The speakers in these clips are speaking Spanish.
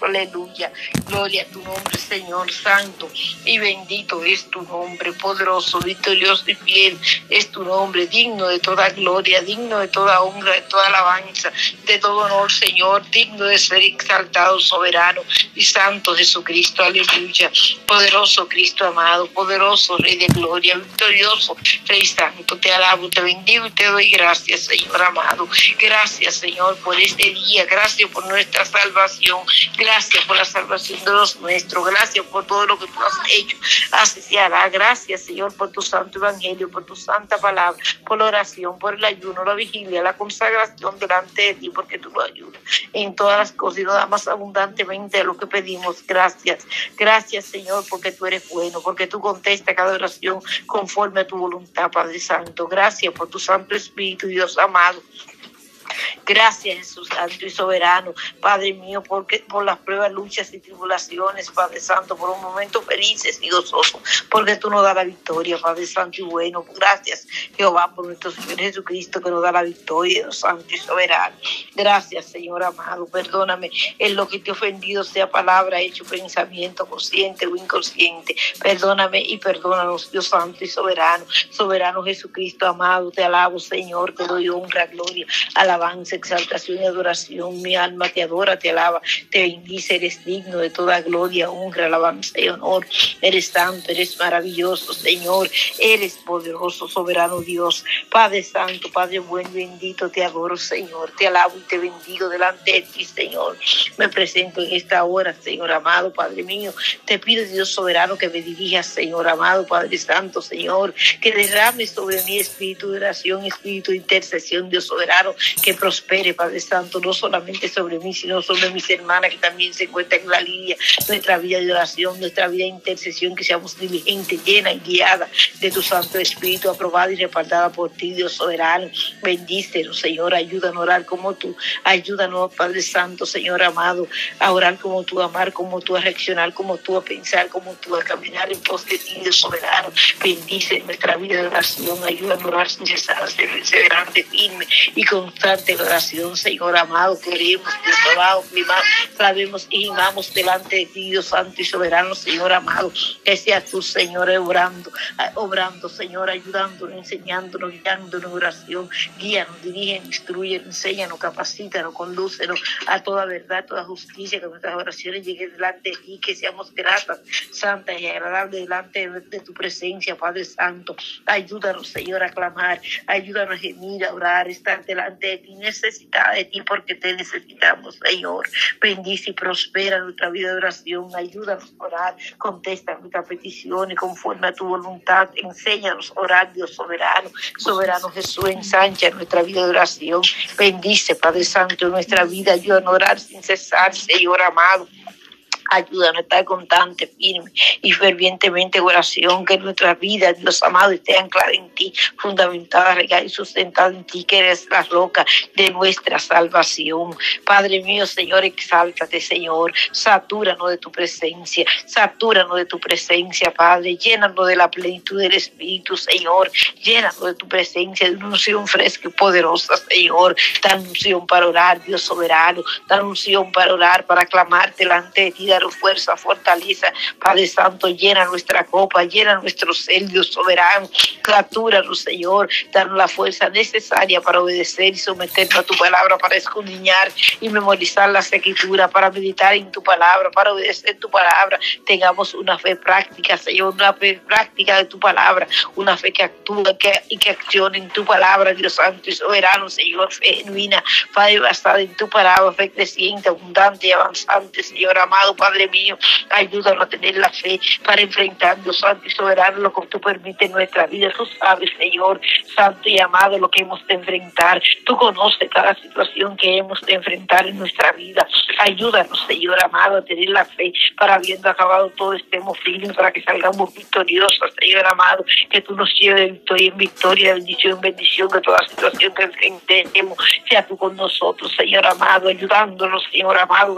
aleluya. Gloria a tu nombre, Señor Santo, y bendito es tu nombre, poderoso, victorioso y fiel es tu nombre, digno de toda gloria, digno de toda honra, de toda alabanza, de todo honor, Señor, digno de ser exaltado, soberano y santo Jesucristo, aleluya. Poderoso Cristo amado, poderoso Rey de gloria, victorioso Rey Santo, te alabo, te bendigo y te doy gracias, Señor amado. Gracias, Señor, por este día, gracias por nuestra salvación, gracias por la salvación de los nuestros, gracias por todo lo que tú has hecho, así se hará. Gracias, Señor, por tu santo evangelio, por tu santa palabra, por la oración, por el ayuno, la vigilia, la consagración delante de ti, porque tú lo ayudas en todas las cosas y nos da más abundantemente de lo que pedimos. Gracias, gracias, Señor, porque tú eres bueno, porque tú contestas cada oración conforme a tu voluntad, Padre Santo. Gracias por tu Santo Espíritu, Dios amado. Gracias, Jesús Santo y Soberano, Padre mío, porque por las pruebas, luchas y tribulaciones, Padre Santo, por un momento felices y gozosos, porque tú nos das la victoria, Padre Santo y bueno. Gracias, Jehová, por nuestro Señor Jesucristo, que nos da la victoria, Dios Santo y Soberano. Gracias, Señor amado, perdóname en lo que te he ofendido, sea palabra, hecho, pensamiento, consciente o inconsciente. Perdóname y perdónanos, Dios Santo y Soberano, Soberano Jesucristo amado, te alabo, Señor, te doy honra, gloria, alabanza exaltación y adoración. Mi alma te adora, te alaba, te bendice, eres digno de toda gloria, honra, alabanza y honor. Eres santo, eres maravilloso, Señor. Eres poderoso, soberano Dios. Padre Santo, Padre bueno bendito, te adoro, Señor. Te alabo y te bendigo delante de ti, Señor. Me presento en esta hora, Señor amado, Padre mío. Te pido, Dios soberano, que me dirijas, Señor amado, Padre Santo, Señor. Que derrame sobre mí espíritu de oración, espíritu de intercesión, Dios soberano. Que prospere, Padre Santo, no solamente sobre mí, sino sobre mis hermanas que también se encuentran en la línea, nuestra vida de oración, nuestra vida de intercesión, que seamos diligentes, llena y guiada de tu Santo Espíritu, aprobada y respaldada por ti, Dios soberano. Bendícenos, Señor, ayúdanos a orar como tú, ayúdanos, Padre Santo, Señor amado, a orar como tú, a amar como tú, a reaccionar como tú, a pensar como tú, a caminar en pos de ti, Dios soberano. Bendice nuestra vida de oración, ayúdanos a orar sin cesar, perseverante, firme y constante en oración, Señor amado, queremos, Dios amado, sabemos y amamos delante de ti, Dios Santo y soberano, Señor amado, que sea tú, Señor, obrando, obrando, Señor, ayudándonos, enseñándonos, guiándonos en oración, guíanos, dirígenos, instruyenos, enséñanos, capacítanos, condúcenos a toda verdad, toda justicia, que nuestras oraciones lleguen delante de ti, que seamos gratas, santas y agradables delante de, tu presencia, Padre Santo. Ayúdanos, Señor, a clamar, ayúdanos a gemir, a orar, estar delante de ti, necesitada de ti, porque te necesitamos, Señor. Bendice y prospera nuestra vida de oración, ayúdanos a orar, contesta nuestras peticiones conforme a tu voluntad, enséñanos a orar, Dios soberano, soberano Jesús, ensancha nuestra vida de oración, bendice, Padre Santo, nuestra vida, ayúdanos a orar sin cesar, Señor amado. Ayúdanos a estar constante, firme y fervientemente oración, que nuestra vida, Dios amado, esté anclada en ti, fundamentada, regada y sustentada en ti, que eres la roca de nuestra salvación. Padre mío, Señor, exáltate, Señor, satúranos de tu presencia, satúranos de tu presencia, Padre, llénanos de la plenitud del Espíritu, Señor, llénanos de tu presencia, de una unción fresca y poderosa, Señor, dan unción para orar, Dios soberano, dan unción para orar, para clamarte delante de ti, fuerza, fortaleza. Padre Santo, llena nuestra copa, llena nuestro cel, Dios soberano. Captúranos, Señor. Danos la fuerza necesaria para obedecer y someternos a tu palabra, para escudriñar y memorizar la escritura, para meditar en tu palabra, para obedecer tu palabra. Tengamos una fe práctica, Señor, una fe práctica de tu palabra, una fe que actúa que, y que accione en tu palabra, Dios Santo y soberano, Señor, fe genuina, Padre basada en tu palabra, fe creciente, abundante y avanzante, Señor amado, Padre mío, ayúdanos a tener la fe para enfrentar, Dios Santo y soberano, lo que tú permites en nuestra vida. Tú sabes, Señor, Santo y amado, lo que hemos de enfrentar. Tú conoces cada situación que hemos de enfrentar en nuestra vida. Ayúdanos, Señor amado, a tener la fe para habiendo acabado todo estemos firmes, para que salgamos victoriosos, Señor amado, que tú nos lleves victoria en victoria, bendición en bendición, que toda situación que enfrentemos sea tú con nosotros, Señor amado, ayudándonos, Señor amado,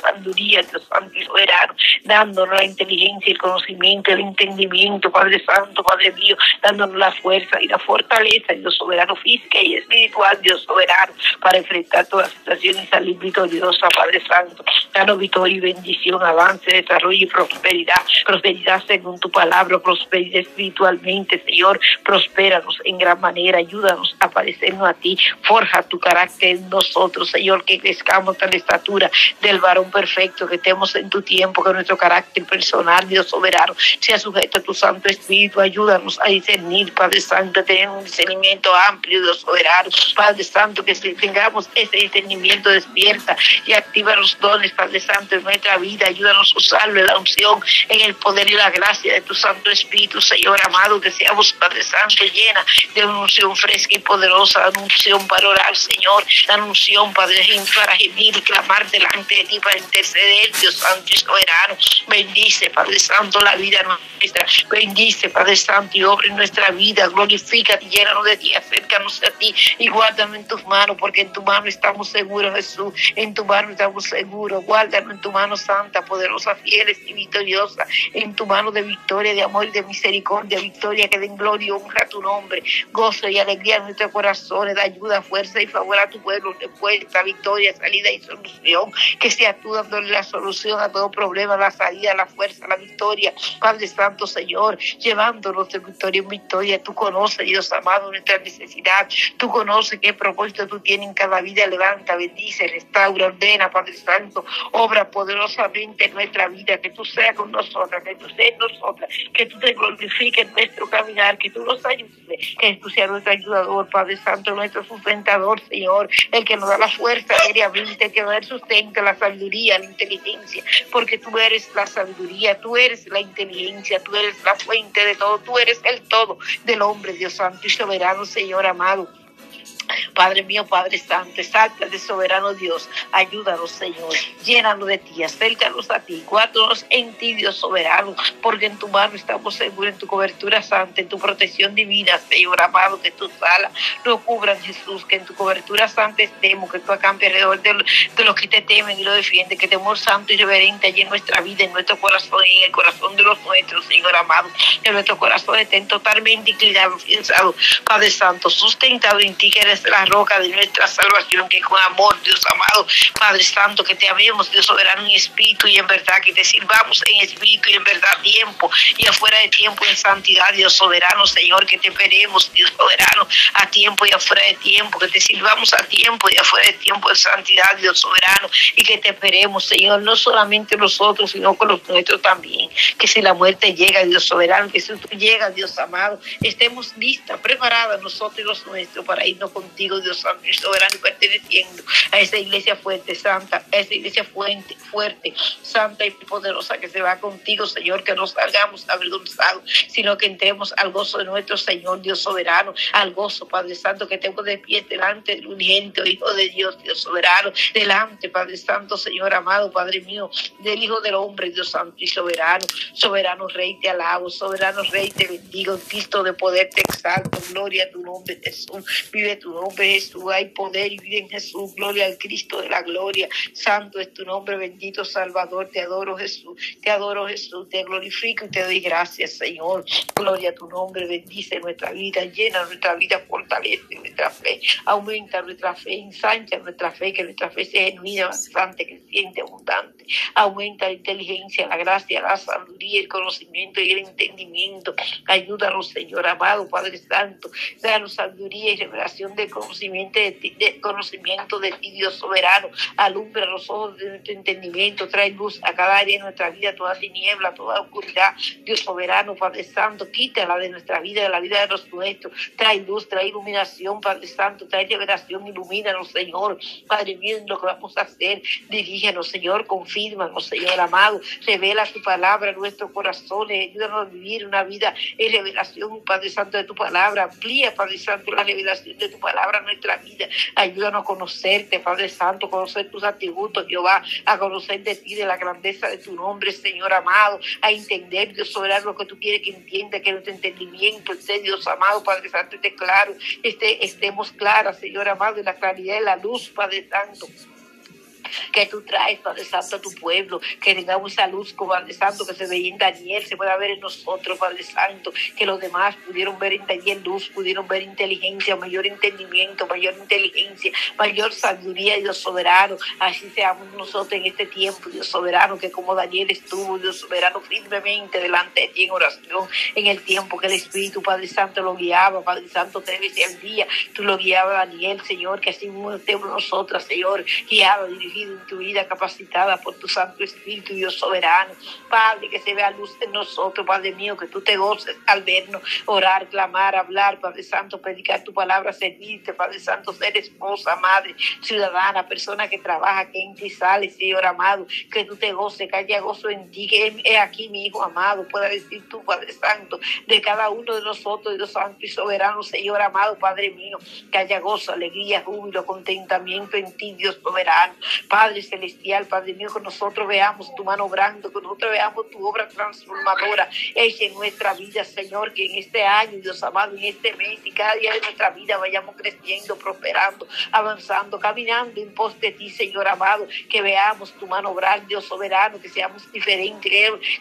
sabiduría, Dios Santo y soberano, dándonos la inteligencia, el conocimiento, el entendimiento, Padre Santo, Padre mío, dándonos la fuerza y la fortaleza, Dios soberano, física y espiritual, Dios soberano, para enfrentar todas las situaciones y salir victoriosa, Padre Santo. Danos victoria y bendición, avance, desarrollo y prosperidad, prosperidad según tu palabra, prosperidad espiritualmente, Señor, prospéranos en gran manera, ayúdanos a parecernos a ti, forja tu carácter en nosotros, Señor, que crezcamos a la estatura del varón perfecto, que estemos en tu tiempo, que nuestro carácter personal, Dios soberano, sea sujeto a tu Santo Espíritu, ayúdanos a discernir, Padre Santo, a tener un discernimiento amplio, Dios soberano, Padre Santo, que tengamos ese discernimiento despierta y activa los dones, Padre Santo, en nuestra vida, ayúdanos a usarlo en la unción, en el poder y la gracia de tu Santo Espíritu, Señor amado, que seamos, Padre Santo, llena de una unción fresca y poderosa, una unción para orar, Señor, la unción, Padre, para gemir y clamar delante de ti, para interceder, Dios Santo y soberano. Bendice, Padre Santo, la vida nuestra. Bendice, Padre Santo, y obra en nuestra vida. Glorifica, llénanos de ti, acércanos a ti y guárdame en tus manos, porque en tu mano estamos seguros, Jesús. En tu mano estamos seguros. Guárdanos en tu mano santa, poderosa, fiel y victoriosa. En tu mano de victoria, de amor y de misericordia. Victoria que den gloria y honra a tu nombre. Gozo y alegría en nuestros corazones. Da ayuda, fuerza y favor a tu pueblo. Respuesta, victoria, salida y solución. Que sea tú dándole la solución a todo problema, la salida, la fuerza, la victoria. Padre Santo, Señor, llevándonos de victoria en victoria. Tú conoces, Dios amado, nuestra necesidad. Tú conoces qué propósito tú tienes en cada vida. Levanta, bendice, restaura, ordena, Padre Santo. Obra poderosamente en nuestra vida. Que tú seas con nosotras, que tú seas en nosotras. Que tú te glorifiques en nuestro caminar. Que tú nos ayudes. Que tú seas nuestro ayudador, Padre Santo, nuestro sustentador, Señor. El que nos da la fuerza diariamente, que nos da el sustento, la sabiduría, la inteligencia. Porque tú eres la sabiduría, tú eres la inteligencia, tú eres la fuente de todo, tú eres el todo del hombre, Dios Santo y soberano, Señor amado. Padre mío, Padre Santo, salta de soberano Dios, ayúdanos, Señor, llénanos de ti, acércanos a ti, guárdanos en ti, Dios soberano, porque en tu mano estamos seguros, en tu cobertura santa, en tu protección divina, Señor amado, que tu sala lo cubran, Jesús, que en tu cobertura santa estemos, que tú acampe alrededor de, los que te temen y lo defienden, que temor santo y reverente allí en nuestra vida, en nuestro corazón y en el corazón de los nuestros, Señor amado, que nuestro corazón estén totalmente inclinados, Padre Santo, sustentado en ti, que eres la roca de nuestra salvación, que con amor, Dios amado, Padre Santo, que te amemos, Dios soberano en espíritu y en verdad, que te sirvamos en espíritu y en verdad tiempo y afuera de tiempo en santidad, Dios soberano, Señor, que te esperemos, Dios soberano, a tiempo y afuera de tiempo, que te sirvamos a tiempo y afuera de tiempo en santidad, Dios soberano, y que te esperemos, Señor, no solamente nosotros, sino con los nuestros también, que si la muerte llega, Dios soberano, que si tú llegas, Dios amado, estemos listas, preparadas nosotros y los nuestros para irnos contigo, Dios Santo y soberano, perteneciendo a esa iglesia fuerte, santa, a esa iglesia fuerte, fuerte, santa y poderosa que se va contigo, Señor, que no salgamos avergonzados, sino que entremos al gozo de nuestro Señor, Dios soberano, al gozo, Padre Santo, que tengo de pie delante del unigénito Hijo de Dios, Dios soberano, delante, Padre Santo, Señor amado, Padre mío, del Hijo del Hombre, Dios Santo y soberano, soberano Rey, te alabo, soberano Rey, te bendigo, Cristo de poder, te exalto, gloria a tu nombre, Jesús, vive tu nombre, Jesús, hay poder y vive en Jesús, gloria al Cristo de la gloria, santo es tu nombre, bendito Salvador, te adoro Jesús, te adoro Jesús, te glorifico y te doy gracias, Señor, gloria a tu nombre, bendice nuestra vida, llena nuestra vida, fortalece nuestra fe, aumenta nuestra fe, ensancha nuestra fe, que nuestra fe sea genuina, bastante, creciente, abundante, aumenta la inteligencia, la gracia, la sabiduría, el conocimiento y el entendimiento, ayúdanos, Señor amado, Padre Santo, danos sabiduría y revelación de conocimiento de, ti, conocimiento de ti, Dios soberano, alumbra los ojos de nuestro entendimiento, trae luz a cada área de nuestra vida, toda tiniebla, toda oscuridad, Dios soberano, Padre Santo, quítala de nuestra vida, de la vida de los nuestros, trae luz, trae iluminación, Padre Santo, trae revelación, ilumínanos, Señor, Padre mío, lo que vamos a hacer, dirígenos, Señor, confírmanos, Señor amado, revela tu palabra en nuestros corazones, ayúdanos a vivir una vida en revelación, Padre Santo, de tu palabra, amplía, Padre Santo, la revelación de tu palabra en nuestra vida, ayúdanos a conocerte, Padre Santo, conocer tus atributos, Jehová, a conocer de ti, de la grandeza de tu nombre, Señor amado, a entender, Dios soberano, lo que tú quieres que entienda, que nuestro entendimiento esté, Dios amado, Padre Santo, esté claro, esté, estemos claras, Señor amado, en la claridad de la luz, Padre Santo que tú traes, Padre Santo, a tu pueblo, que tengamos esa luz, Padre Santo, que se veía en Daniel, se pueda ver en nosotros, Padre Santo, que los demás pudieron ver en Daniel luz, pudieron ver inteligencia, mayor entendimiento, mayor inteligencia, mayor sabiduría, Dios soberano. Así seamos nosotros en este tiempo, Dios soberano, que como Daniel estuvo, Dios soberano, firmemente delante de ti en oración, en el tiempo que el Espíritu, Padre Santo, lo guiaba, Padre Santo, tres veces al día, tú lo guiabas, Daniel, Señor, que así mismo nosotras, Señor, guiado, en tu vida, capacitada por tu Santo Espíritu, Dios soberano. Padre, que se vea luz en nosotros, Padre mío, que tú te goces al vernos, orar, clamar, hablar, Padre Santo, predicar tu palabra, servirte, Padre Santo, ser esposa, madre, ciudadana, persona que trabaja, que entra y sale, Señor amado, que tú te goces, que haya gozo en ti, que he aquí mi Hijo amado, pueda decir tú, Padre Santo, de cada uno de nosotros, Dios Santo y Soberano, Señor amado, Padre mío, que haya gozo, alegría, júbilo, contentamiento en ti, Dios soberano, Padre celestial, Padre mío, que nosotros veamos tu mano obrando, que nosotros veamos tu obra transformadora. Hecha en nuestra vida, Señor, que en este año, Dios amado, en este mes y cada día de nuestra vida vayamos creciendo, prosperando, avanzando, caminando en pos de ti, Señor amado, que veamos tu mano obrar, Dios soberano, que seamos diferentes,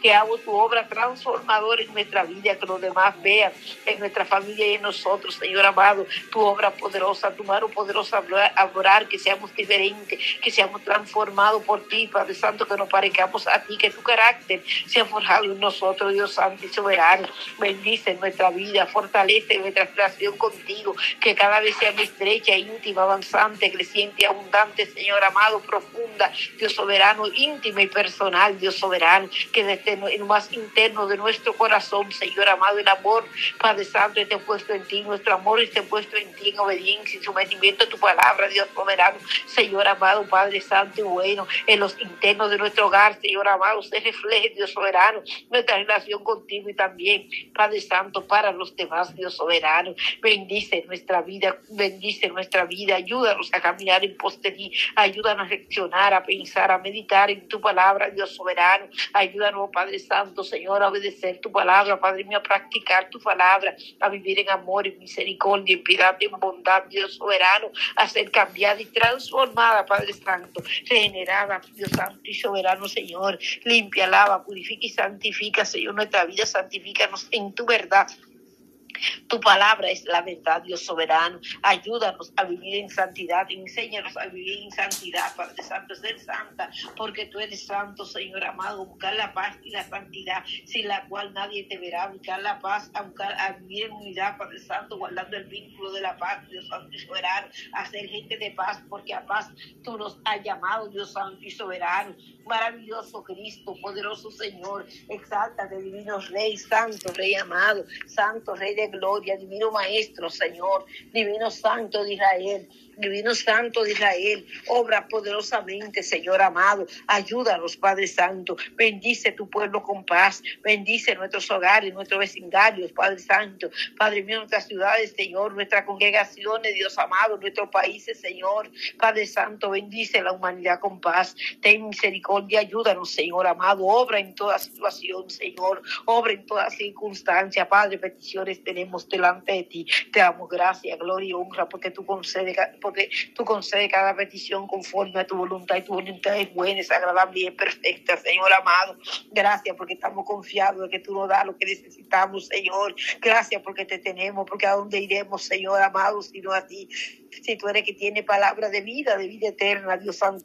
que, hagamos tu obra transformadora en nuestra vida, que los demás vean en nuestra familia y en nosotros, Señor amado, tu obra poderosa, tu mano poderosa a que seamos diferentes, que seamos transformados por ti, Padre Santo, que nos parezcamos a ti, que tu carácter sea forjado en nosotros, Dios Santo y soberano. Bendice nuestra vida, fortalece nuestra relación contigo, que cada vez sea más estrecha, íntima, avanzante, creciente, abundante, Señor amado, profunda, Dios soberano, íntima y personal, Dios soberano, que desde en lo más interno de nuestro corazón, Señor amado, el amor, Padre Santo, esté puesto en ti, nuestro amor esté puesto en ti, en obediencia y sometimiento a tu palabra, Dios soberano, Señor amado, Padre Santo y bueno, en los internos de nuestro hogar, Señor amado, se refleje, Dios soberano, nuestra relación contigo y también, Padre Santo, para los demás, Dios soberano. Bendice nuestra vida, bendice nuestra vida, ayúdanos a caminar en pos ayúdanos a reflexionar, a pensar, a meditar en tu palabra, Dios soberano. Ayúdanos, Padre Santo, Señor, a obedecer tu palabra, Padre mío, a practicar tu palabra, a vivir en amor, en misericordia, en piedad, en bondad, Dios soberano, a ser cambiada y transformada, Padre Santo, regenerada, Dios Santo y soberano, Señor. Limpia, lava, purifica y santifica, Señor, nuestra vida, santifícanos en tu verdad. Tu palabra es la verdad, Dios soberano. Ayúdanos a vivir en santidad. Enséñanos a vivir en santidad, Padre Santo, ser santa, porque tú eres santo, Señor amado. Buscar la paz y la santidad, sin la cual nadie te verá. Buscar la paz, a, buscar, a vivir en unidad, Padre Santo, guardando el vínculo de la paz, Dios Santo y soberano. A gente de paz, porque a paz tú nos has llamado, Dios Santo y soberano. Maravilloso Cristo, poderoso Señor. Exáltate, divino Rey, Santo, Rey amado, Santo, Rey de gloria, divino Maestro, Señor, divino Santo de Israel. Divino Santo de Israel, obra poderosamente, Señor amado. Ayúdanos, Padre Santo. Bendice tu pueblo con paz. Bendice nuestros hogares, nuestros vecindarios, Padre Santo. Padre mío, nuestras ciudades, Señor, nuestras congregaciones, Dios amado, nuestros países, Señor. Padre Santo, bendice la humanidad con paz. Ten misericordia, ayúdanos, Señor amado. Obra en toda situación, Señor. Obra en toda circunstancia. Padre, peticiones tenemos delante de ti. Te damos gracias, gloria y honra porque tú concedes porque tú concedes cada petición conforme a tu voluntad y tu voluntad es buena, es agradable y es perfecta, Señor amado. Gracias porque estamos confiados de que tú nos das lo que necesitamos, Señor. Gracias porque te tenemos, porque a dónde iremos, Señor amado, sino a ti. Si tú eres que tiene palabra de vida, de vida eterna, Dios Santo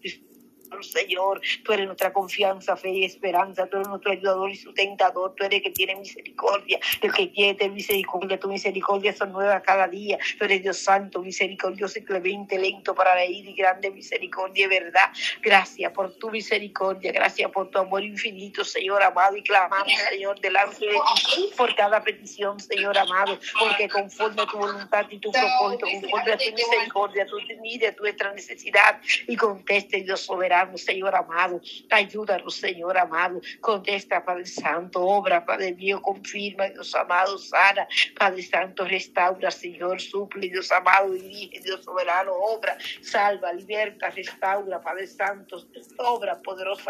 Señor. Tú eres nuestra confianza, fe y esperanza. Tú eres nuestro ayudador y sustentador. Tú eres el que tiene misericordia. El que tiene misericordia. Tu misericordia son nuevas cada día. Tú eres Dios santo, misericordioso y clemente, lento para reír y grande misericordia verdad. Gracias por tu misericordia. Gracias por tu amor infinito, Señor amado. Y clamamos, Señor, delante de ti por cada petición, Señor amado. Porque conforme a tu voluntad y tu propósito, conforme a tu misericordia, tú mires nuestra necesidad y conteste, Dios soberano Señor amado. Ayúdanos, Señor amado. Contesta, Padre Santo. Obra, Padre mío. Confirma, Dios amado. Sana, Padre Santo. Restaura, Señor. Suple, Dios amado. Dirige, Dios soberano. Obra, salva, liberta, restaura, Padre Santo. Obra poderosa